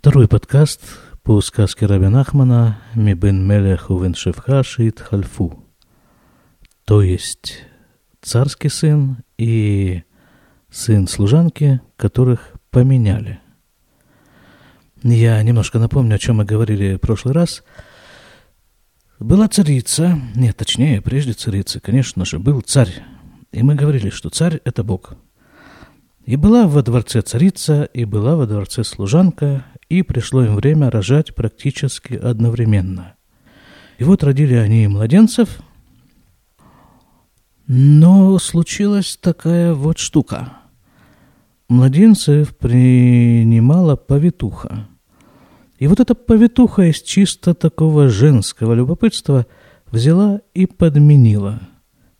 Второй подкаст по сказке Раби Нахмана «Мибен Мелех увен Шевха шит хальфу», то есть царский сын и сын служанки, которых поменяли. Я немножко напомню, о чем мы говорили в прошлый раз. Была царица, нет, точнее, прежде царицы, конечно же, был царь. И мы говорили, что царь – это Бог. И была во дворце царица, и была во дворце служанка, и пришло им время рожать практически одновременно. И вот родили они младенцев, но случилась такая вот штука. Младенцев принимала повитуха. И вот эта повитуха из чисто такого женского любопытства взяла и подменила.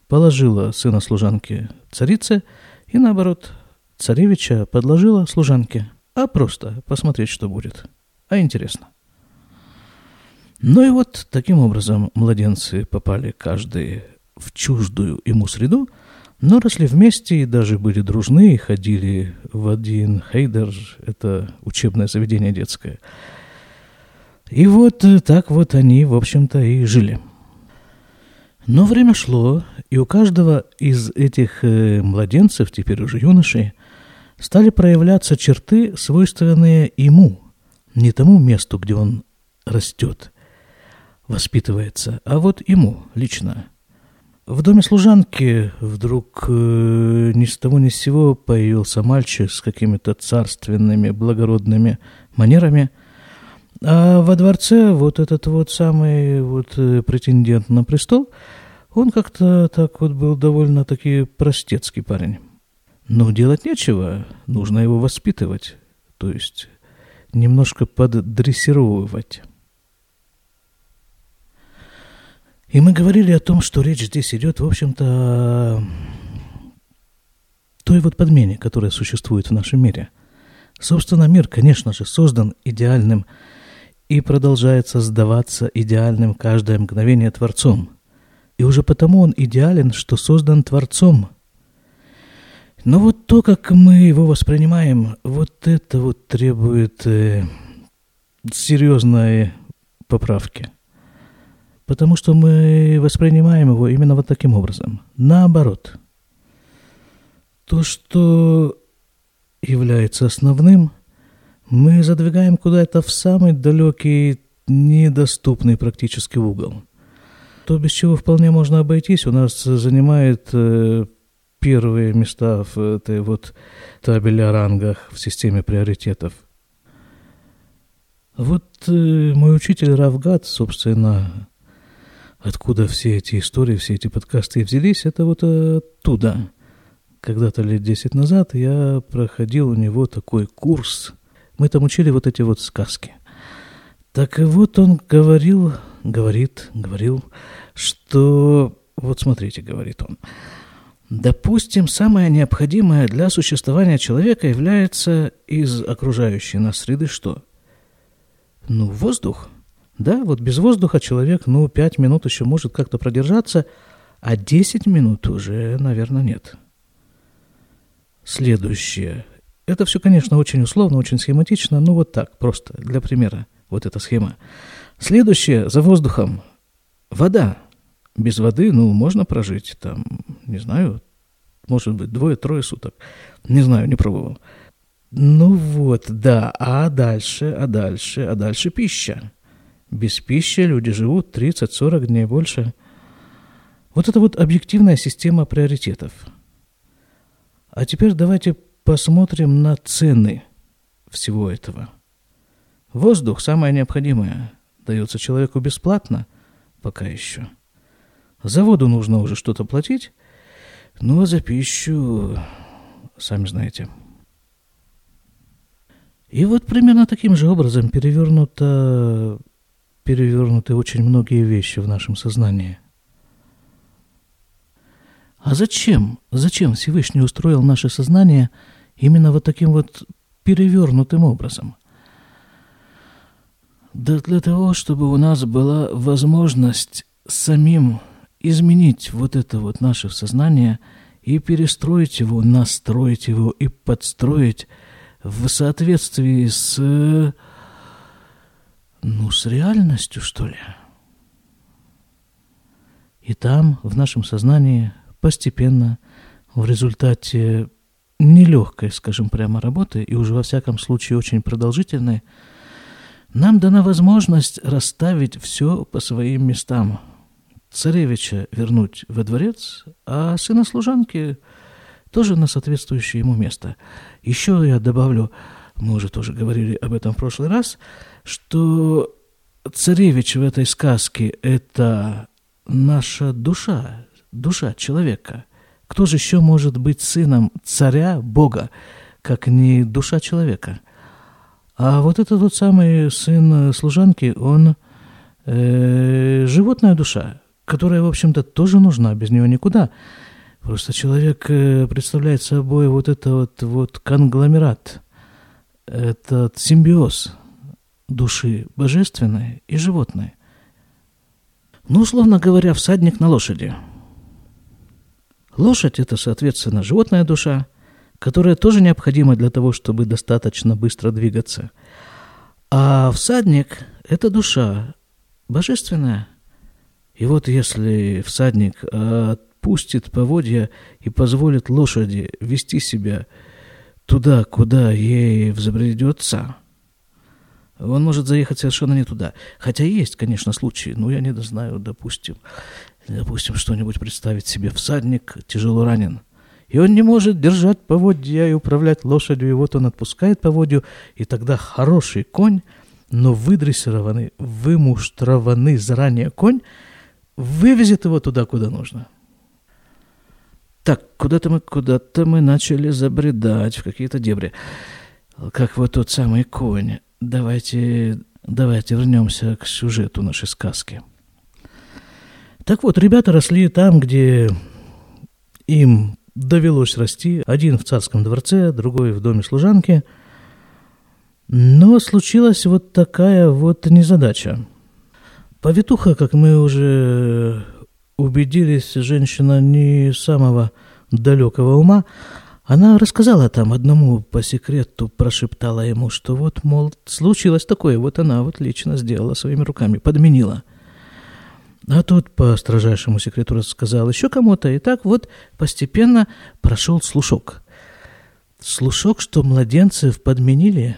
Положила сына служанки царице и, наоборот, царевича подложила служанке. А просто посмотреть, что будет. А интересно. Ну и вот таким образом младенцы попали каждый в чуждую ему среду, но росли вместе и даже были дружны, и ходили в один хейдер, это учебное заведение детское. И вот так вот они, в общем-то, и жили. Но время шло, и у каждого из этих э, младенцев, теперь уже юношей, стали проявляться черты, свойственные ему, не тому месту, где он растет, воспитывается, а вот ему лично – в доме служанки вдруг э, ни с того ни с сего появился мальчик с какими-то царственными, благородными манерами, а во дворце вот этот вот самый вот э, претендент на престол, он как-то так вот был довольно-таки простецкий парень. Но делать нечего, нужно его воспитывать, то есть немножко поддрессировывать. И мы говорили о том, что речь здесь идет, в общем-то, той вот подмене, которая существует в нашем мире. Собственно, мир, конечно же, создан идеальным и продолжает создаваться идеальным каждое мгновение Творцом. И уже потому он идеален, что создан Творцом. Но вот то, как мы его воспринимаем, вот это вот требует э, серьезной поправки – потому что мы воспринимаем его именно вот таким образом. Наоборот. То, что является основным, мы задвигаем куда-то в самый далекий, недоступный практически угол. То, без чего вполне можно обойтись, у нас занимает э, первые места в этой вот табеле о рангах в системе приоритетов. Вот э, мой учитель Равгат, собственно, Откуда все эти истории, все эти подкасты взялись, это вот оттуда. Когда-то лет десять назад я проходил у него такой курс. Мы там учили вот эти вот сказки. Так вот он говорил, говорит, говорил, что... Вот смотрите, говорит он. Допустим, самое необходимое для существования человека является из окружающей нас среды что? Ну, воздух – да, вот без воздуха человек, ну, пять минут еще может как-то продержаться, а десять минут уже, наверное, нет. Следующее. Это все, конечно, очень условно, очень схематично, но вот так, просто для примера, вот эта схема. Следующее, за воздухом, вода. Без воды, ну, можно прожить, там, не знаю, может быть, двое-трое суток. Не знаю, не пробовал. Ну вот, да, а дальше, а дальше, а дальше пища. Без пищи люди живут 30-40 дней больше. Вот это вот объективная система приоритетов. А теперь давайте посмотрим на цены всего этого. Воздух, самое необходимое, дается человеку бесплатно, пока еще. За воду нужно уже что-то платить, ну а за пищу, сами знаете. И вот примерно таким же образом перевернута перевернуты очень многие вещи в нашем сознании. А зачем? Зачем Всевышний устроил наше сознание именно вот таким вот перевернутым образом? Да для того, чтобы у нас была возможность самим изменить вот это вот наше сознание и перестроить его, настроить его и подстроить в соответствии с ну, с реальностью, что ли. И там, в нашем сознании, постепенно, в результате нелегкой, скажем прямо, работы, и уже во всяком случае очень продолжительной, нам дана возможность расставить все по своим местам. Царевича вернуть во дворец, а сына служанки тоже на соответствующее ему место. Еще я добавлю, мы уже тоже говорили об этом в прошлый раз, что царевич в этой сказке – это наша душа, душа человека. Кто же еще может быть сыном царя, Бога, как не душа человека? А вот этот вот самый сын служанки, он э, животная душа, которая, в общем-то, тоже нужна, без нее никуда. Просто человек э, представляет собой вот это вот, вот конгломерат, этот симбиоз души божественной и животной. Ну, условно говоря, всадник на лошади. Лошадь – это, соответственно, животная душа, которая тоже необходима для того, чтобы достаточно быстро двигаться. А всадник – это душа божественная. И вот если всадник отпустит поводья и позволит лошади вести себя туда, куда ей взбредется – он может заехать совершенно не туда. Хотя есть, конечно, случаи, но я не знаю, допустим, допустим, что-нибудь представить себе. Всадник тяжело ранен, и он не может держать поводья и управлять лошадью, и вот он отпускает поводью, и тогда хороший конь, но выдрессированный, вымуштрованный заранее конь, вывезет его туда, куда нужно. Так, куда-то мы, куда-то мы начали забредать в какие-то дебри. Как вот тот самый конь. Давайте, давайте вернемся к сюжету нашей сказки. Так вот, ребята росли там, где им довелось расти. Один в царском дворце, другой в доме служанки. Но случилась вот такая вот незадача. Повитуха, как мы уже убедились, женщина не самого далекого ума, она рассказала там одному по секрету, прошептала ему, что вот, мол, случилось такое, вот она вот лично сделала своими руками, подменила. А тот по строжайшему секрету рассказал еще кому-то, и так вот постепенно прошел слушок. Слушок, что младенцев подменили,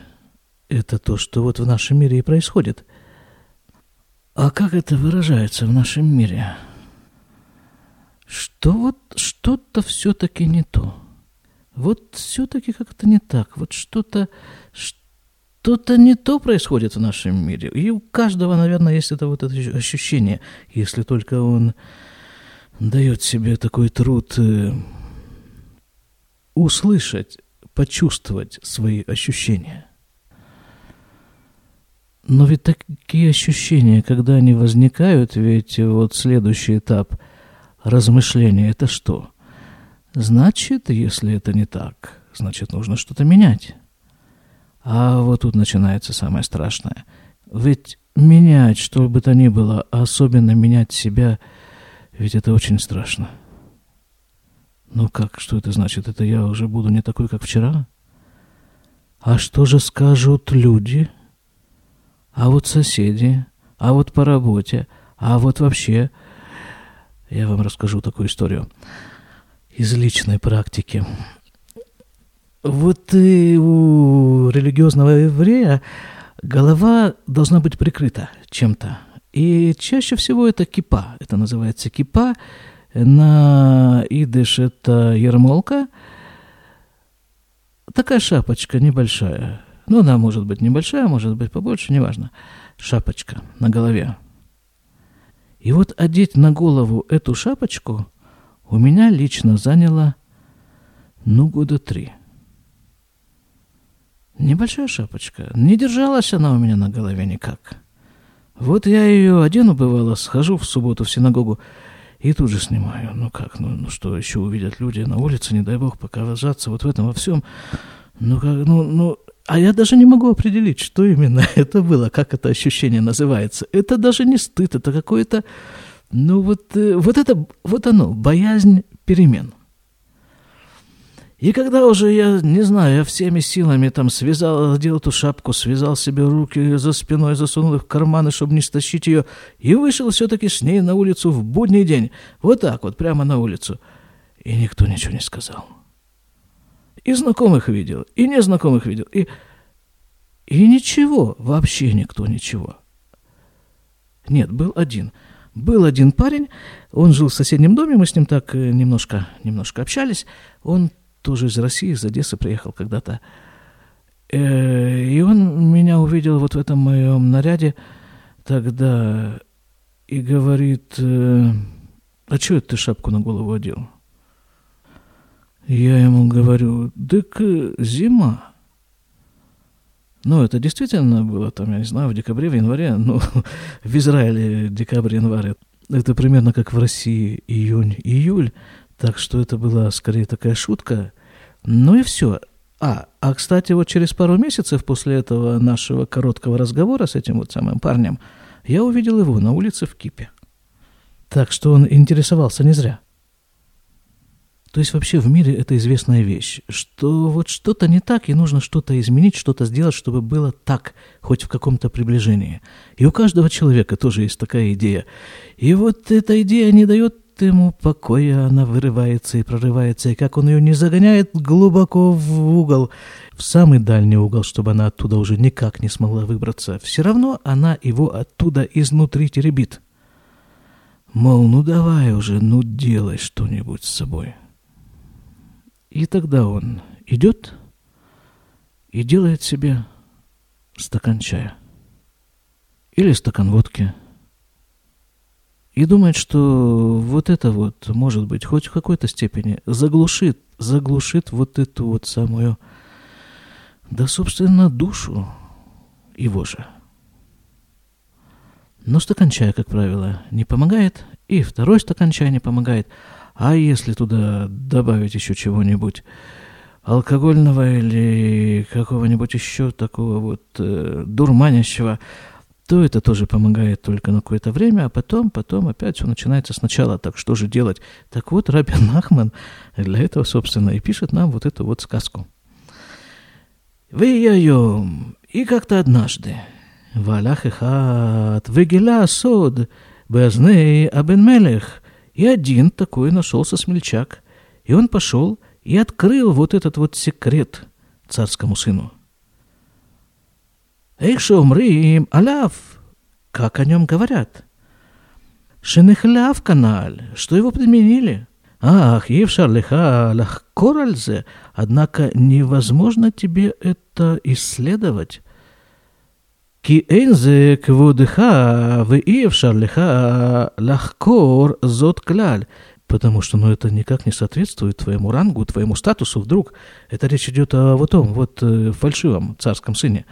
это то, что вот в нашем мире и происходит. А как это выражается в нашем мире? Что вот что-то все-таки не то. Вот все-таки как-то не так. Вот что-то что-то не то происходит в нашем мире. И у каждого, наверное, есть это вот это ощущение, если только он дает себе такой труд э, услышать, почувствовать свои ощущения. Но ведь такие ощущения, когда они возникают, ведь вот следующий этап размышления – это что? Значит, если это не так, значит, нужно что-то менять. А вот тут начинается самое страшное. Ведь менять что бы то ни было, а особенно менять себя, ведь это очень страшно. Ну как, что это значит? Это я уже буду не такой, как вчера? А что же скажут люди? А вот соседи? А вот по работе? А вот вообще? Я вам расскажу такую историю из личной практики. Вот и у религиозного еврея голова должна быть прикрыта чем-то. И чаще всего это кипа. Это называется кипа. На идыш это ермолка. Такая шапочка небольшая. Ну, она может быть небольшая, может быть побольше, неважно. Шапочка на голове. И вот одеть на голову эту шапочку у меня лично заняло, ну, года три. Небольшая шапочка. Не держалась она у меня на голове никак. Вот я ее одену, бывало, схожу в субботу в синагогу и тут же снимаю. Ну как, ну, ну что еще увидят люди на улице, не дай бог показаться вот в этом во всем. Ну как, ну, ну, а я даже не могу определить, что именно это было, как это ощущение называется. Это даже не стыд, это какое-то ну вот, э, вот это, вот оно, боязнь перемен. И когда уже я, не знаю, я всеми силами там связал, одел эту шапку, связал себе руки за спиной, засунул их в карманы, чтобы не стащить ее, и вышел все-таки с ней на улицу в будний день. Вот так вот, прямо на улицу. И никто ничего не сказал. И знакомых видел, и незнакомых видел, и... И ничего, вообще никто ничего. Нет, был один. Был один парень, он жил в соседнем доме, мы с ним так э, немножко, немножко общались. Он тоже из России, из Одессы приехал когда-то. Э, и он меня увидел вот в этом моем наряде тогда и говорит, э, а что это ты шапку на голову одел? Я ему говорю, так зима. Ну, это действительно было там, я не знаю, в декабре, в январе, ну, в Израиле декабрь, январь. Это примерно как в России июнь, июль. Так что это была скорее такая шутка. Ну и все. А, а, кстати, вот через пару месяцев после этого нашего короткого разговора с этим вот самым парнем, я увидел его на улице в Кипе. Так что он интересовался не зря. То есть вообще в мире это известная вещь, что вот что-то не так, и нужно что-то изменить, что-то сделать, чтобы было так, хоть в каком-то приближении. И у каждого человека тоже есть такая идея. И вот эта идея не дает ему покоя, она вырывается и прорывается, и как он ее не загоняет глубоко в угол, в самый дальний угол, чтобы она оттуда уже никак не смогла выбраться, все равно она его оттуда изнутри теребит. Мол, ну давай уже, ну делай что-нибудь с собой. И тогда он идет и делает себе стакан чая. Или стакан водки – и думает, что вот это вот, может быть, хоть в какой-то степени заглушит, заглушит вот эту вот самую, да, собственно, душу его же. Но стакан чая, как правило, не помогает, и второй стакан чая не помогает. А если туда добавить еще чего-нибудь алкогольного или какого-нибудь еще такого вот э, дурманящего, то это тоже помогает только на какое-то время, а потом, потом опять все начинается сначала. Так что же делать? Так вот, Рабин Нахман для этого, собственно, и пишет нам вот эту вот сказку. «Вияйом, и как-то однажды, валях эхат, вегила сод, безней абен мелех, и один такой нашелся смельчак, и он пошел и открыл вот этот вот секрет царскому сыну – Эх, шумрим, алав, как о нем говорят. Шенехляв каналь, что его применили. Ах, Евшар леха лахкоральзе, однако невозможно тебе это исследовать. Ки энзе кводыха в Евшар леха лахкор зот кляль, потому что ну, это никак не соответствует твоему рангу, твоему статусу вдруг. Это речь идет о вот том, вот э, фальшивом царском сыне.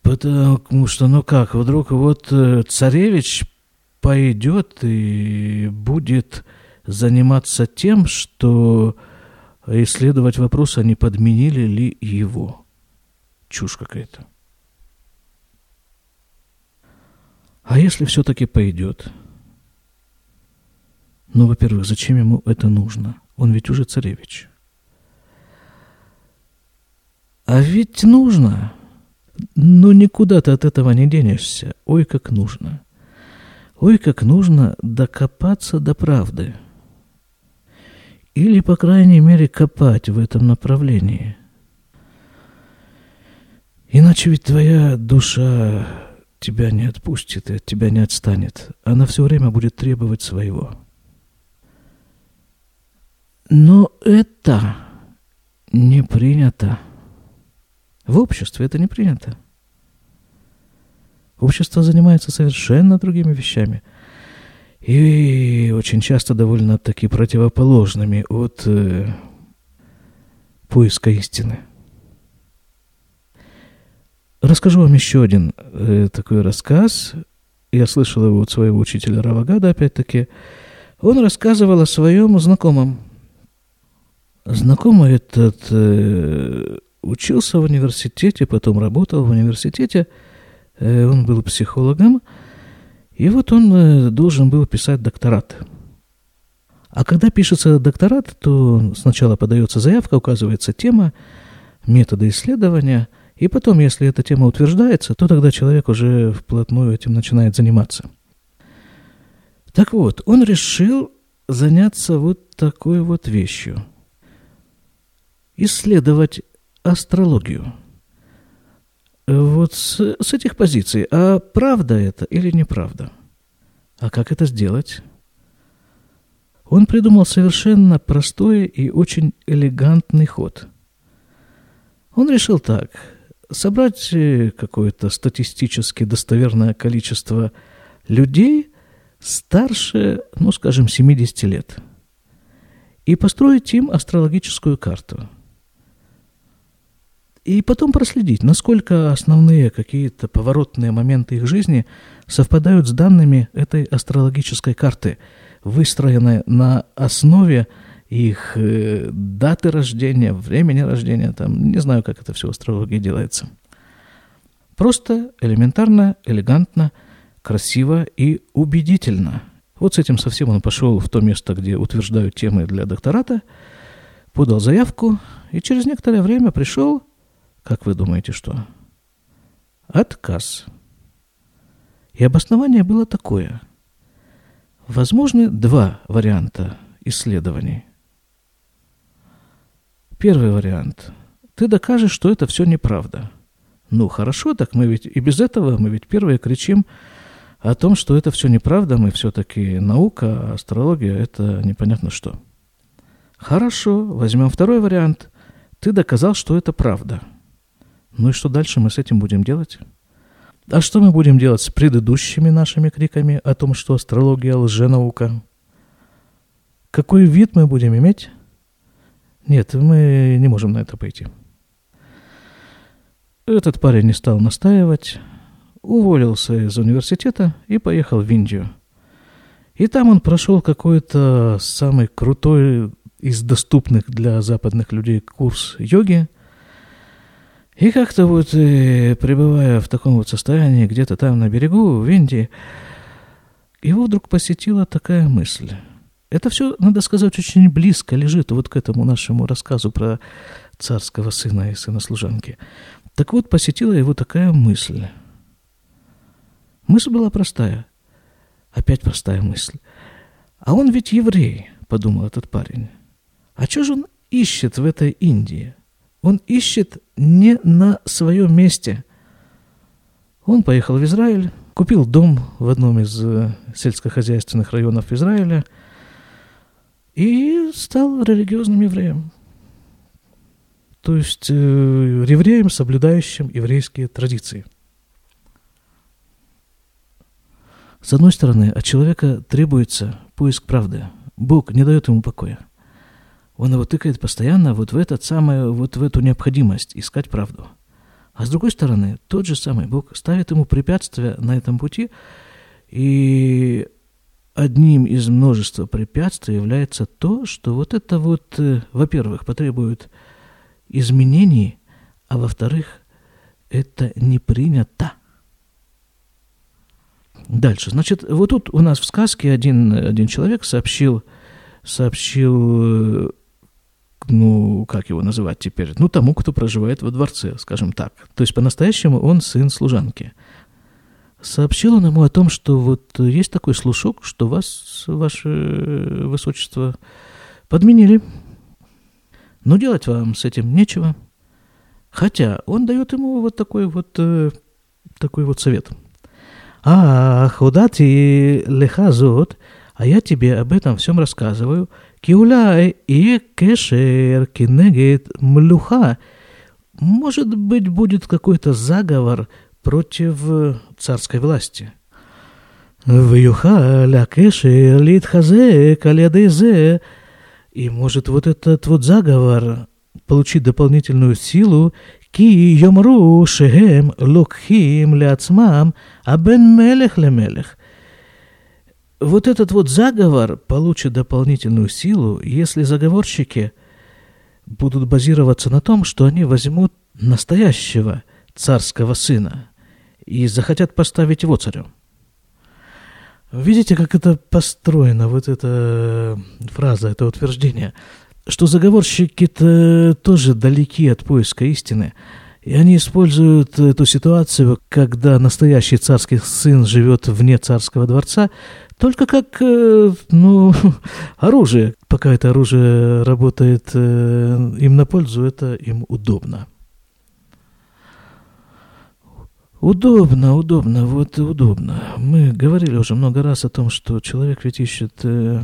Потому что, ну как, вдруг вот э, царевич пойдет и будет заниматься тем, что исследовать вопрос, а не подменили ли его. Чушь какая-то. А если все-таки пойдет? Ну, во-первых, зачем ему это нужно? Он ведь уже царевич. А ведь нужно. Но никуда ты от этого не денешься. Ой, как нужно. Ой, как нужно докопаться до правды. Или, по крайней мере, копать в этом направлении. Иначе ведь твоя душа тебя не отпустит и от тебя не отстанет. Она все время будет требовать своего. Но это не принято. В обществе это не принято. Общество занимается совершенно другими вещами. И очень часто довольно таки противоположными от э, поиска истины. Расскажу вам еще один э, такой рассказ. Я слышал его от своего учителя Равагада, опять-таки. Он рассказывал о своем знакомом. Знакомый этот э, учился в университете, потом работал в университете, э, он был психологом, и вот он э, должен был писать докторат. А когда пишется докторат, то сначала подается заявка, указывается тема, методы исследования, и потом, если эта тема утверждается, то тогда человек уже вплотную этим начинает заниматься. Так вот, он решил заняться вот такой вот вещью. Исследовать астрологию. Вот с, с этих позиций. А правда это или неправда? А как это сделать? Он придумал совершенно простой и очень элегантный ход. Он решил так. Собрать э, какое-то статистически достоверное количество людей старше, ну, скажем, 70 лет. И построить им астрологическую карту. И потом проследить, насколько основные какие-то поворотные моменты их жизни совпадают с данными этой астрологической карты – выстроены на основе их э, даты рождения, времени рождения, там, не знаю, как это все в астрологии делается. Просто, элементарно, элегантно, красиво и убедительно. Вот с этим совсем он пошел в то место, где утверждают темы для доктората, подал заявку и через некоторое время пришел, как вы думаете, что? Отказ. И обоснование было такое – Возможны два варианта исследований. Первый вариант. Ты докажешь, что это все неправда. Ну, хорошо, так мы ведь и без этого, мы ведь первые кричим о том, что это все неправда, мы все-таки наука, астрология – это непонятно что. Хорошо, возьмем второй вариант. Ты доказал, что это правда. Ну и что дальше мы с этим будем делать? А что мы будем делать с предыдущими нашими криками о том, что астрология – лженаука? Какой вид мы будем иметь? Нет, мы не можем на это пойти. Этот парень не стал настаивать, уволился из университета и поехал в Индию. И там он прошел какой-то самый крутой из доступных для западных людей курс йоги – и как-то вот, э, пребывая в таком вот состоянии, где-то там на берегу, в Индии, его вдруг посетила такая мысль. Это все, надо сказать, очень близко лежит вот к этому нашему рассказу про царского сына и сына служанки. Так вот, посетила его такая мысль. Мысль была простая. Опять простая мысль. А он ведь еврей, подумал этот парень. А что же он ищет в этой Индии? Он ищет не на своем месте. Он поехал в Израиль, купил дом в одном из э, сельскохозяйственных районов Израиля и стал религиозным евреем. То есть э, евреем, соблюдающим еврейские традиции. С одной стороны, от человека требуется поиск правды. Бог не дает ему покоя он его тыкает постоянно вот в этот самый, вот в эту необходимость искать правду. А с другой стороны, тот же самый Бог ставит ему препятствия на этом пути, и одним из множества препятствий является то, что вот это вот, э, во-первых, потребует изменений, а во-вторых, это не принято. Дальше. Значит, вот тут у нас в сказке один, один человек сообщил, сообщил э, ну, как его называть теперь, ну, тому, кто проживает во дворце, скажем так. То есть по-настоящему он сын служанки сообщил он ему о том, что вот есть такой слушок, что вас, ваше высочество, подменили. Но делать вам с этим нечего. Хотя он дает ему вот такой вот, э, такой вот совет. А, худати лехазот, а я тебе об этом всем рассказываю. Киуляй и кешер кинегет млюха. Может быть, будет какой-то заговор против э, царской власти. «Вьюха ля кеши лит хазе И может вот этот вот заговор получить дополнительную силу «Ки йомру шехем локхим ляцмам абен мелех ле мелех» Вот этот вот заговор получит дополнительную силу, если заговорщики будут базироваться на том, что они возьмут настоящего царского сына и захотят поставить его царем. Видите, как это построено, вот эта фраза, это утверждение, что заговорщики-то тоже далеки от поиска истины. И они используют эту ситуацию, когда настоящий царский сын живет вне царского дворца, только как, э, ну, оружие. Пока это оружие работает э, им на пользу, это им удобно. Удобно, удобно, вот удобно. Мы говорили уже много раз о том, что человек ведь ищет э,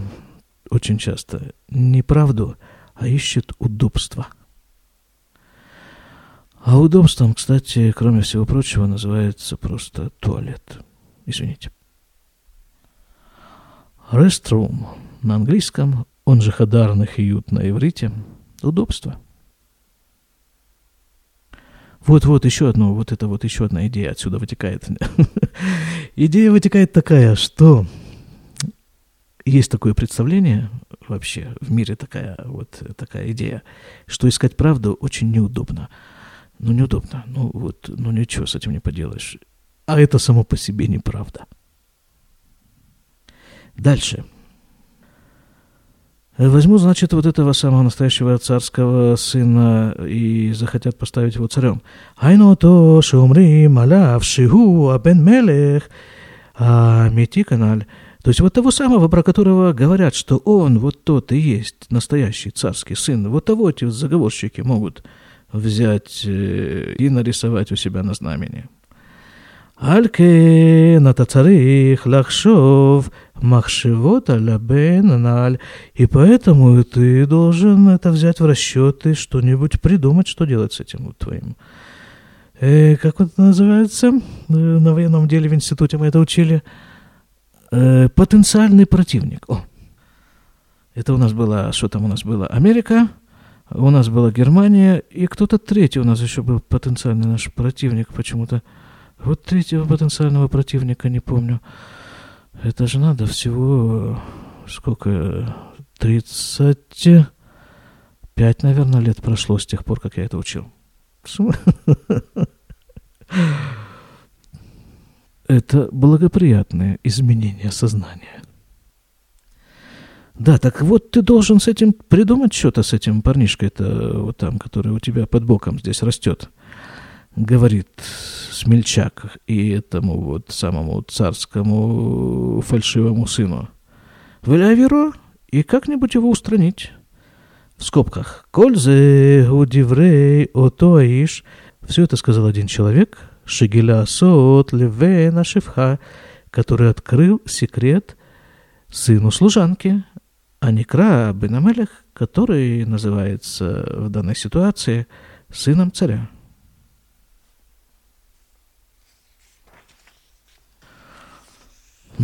очень часто не правду, а ищет удобство. А удобством, кстати, кроме всего прочего, называется просто туалет. Извините. Restroom на английском, он же хадарных и ют на иврите, удобство – вот-вот еще одно, вот это вот еще одна идея отсюда вытекает. Идея вытекает такая, что есть такое представление вообще в мире такая вот такая идея, что искать правду очень неудобно. Ну, неудобно. Ну, вот, ну, ничего с этим не поделаешь. А это само по себе неправда. Дальше. Э, Возьмут, значит, вот этого самого настоящего царского сына и захотят поставить его царем. Айно то шумри маляв шигу абен мелех а мети каналь. То есть вот того самого, про которого говорят, что он вот тот и есть настоящий царский сын, вот того эти заговорщики могут взять э, и нарисовать у себя на знамени. Альке натацарих лахшов махшивот аля бейнаналь, и поэтому ты должен это взять в расчет и что-нибудь придумать, что делать с этим вот твоим. Э, как это называется? Э, на военном деле в институте мы это учили. Э, потенциальный противник. О. Это у нас было, что там у нас было? Америка, у нас была Германия, и кто-то третий у нас еще был потенциальный наш противник почему-то. Вот третьего потенциального противника не помню. Это же надо всего сколько? 35, наверное, лет прошло с тех пор, как я это учил. Это благоприятное изменение сознания. Да, так вот ты должен с этим придумать что-то с этим парнишкой, это вот там, который у тебя под боком здесь растет говорит смельчак и этому вот самому царскому фальшивому сыну. Веляверо, и как-нибудь его устранить. В скобках. Кользе удиврей отоаиш. Все это сказал один человек. Шигеля сот левена шифха, который открыл секрет сыну служанки, а не Кра Бенамелех, который называется в данной ситуации сыном царя.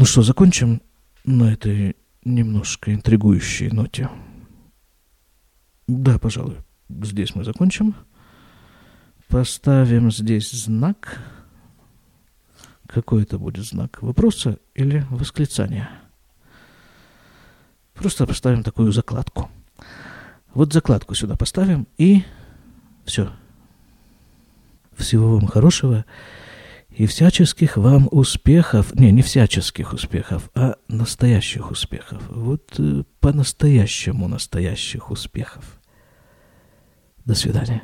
Ну что, закончим на этой немножко интригующей ноте? Да, пожалуй, здесь мы закончим. Поставим здесь знак. Какой это будет знак? Вопроса или восклицания? Просто поставим такую закладку. Вот закладку сюда поставим и все. Всего вам хорошего и всяческих вам успехов, не, не всяческих успехов, а настоящих успехов. Вот э, по-настоящему настоящих успехов. До свидания.